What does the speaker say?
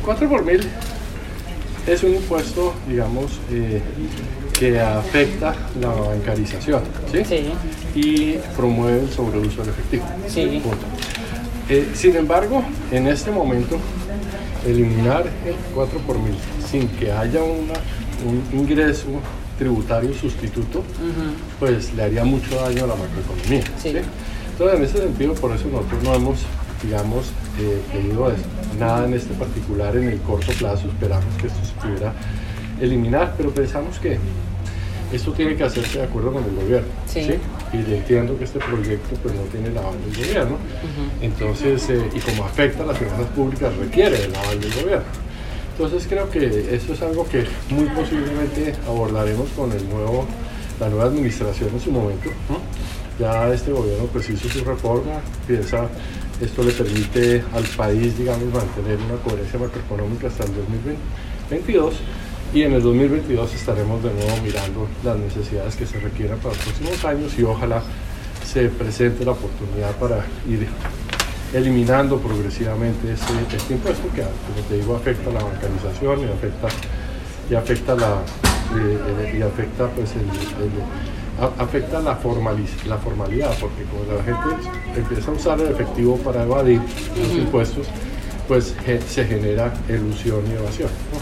4 por mil es un impuesto, digamos, eh, que afecta la bancarización ¿sí? Sí. y promueve el sobreuso del efectivo. Sí. Eh, sin embargo, en este momento, eliminar el 4 por mil sin que haya una, un ingreso tributario sustituto, pues le haría mucho daño a la macroeconomía. Sí. ¿sí? Entonces, en ese sentido, por eso nosotros no hemos, digamos, eh, pedido eso. nada en este particular en el corto plazo. Esperamos que esto se pudiera eliminar, pero pensamos que esto tiene que hacerse de acuerdo con el gobierno. Sí. Y entiendo que este proyecto pues, no tiene el aval del gobierno. Entonces, eh, y como afecta a las finanzas públicas, requiere el aval del gobierno. Entonces creo que eso es algo que muy posiblemente abordaremos con el nuevo, la nueva administración en su momento. ¿no? Ya este gobierno pues hizo su reforma, piensa, esto le permite al país, digamos, mantener una coherencia macroeconómica hasta el 2022 y en el 2022 estaremos de nuevo mirando las necesidades que se requieran para los próximos años y ojalá se presente la oportunidad para ir eliminando progresivamente este, este impuesto que, como te digo, afecta la bancarización y afecta, y afecta la eh, eh, y afecta pues el, el- a- afecta la, formaliz- la formalidad porque como la gente empieza a usar el efectivo para evadir los impuestos pues se genera elusión y evasión ¿no?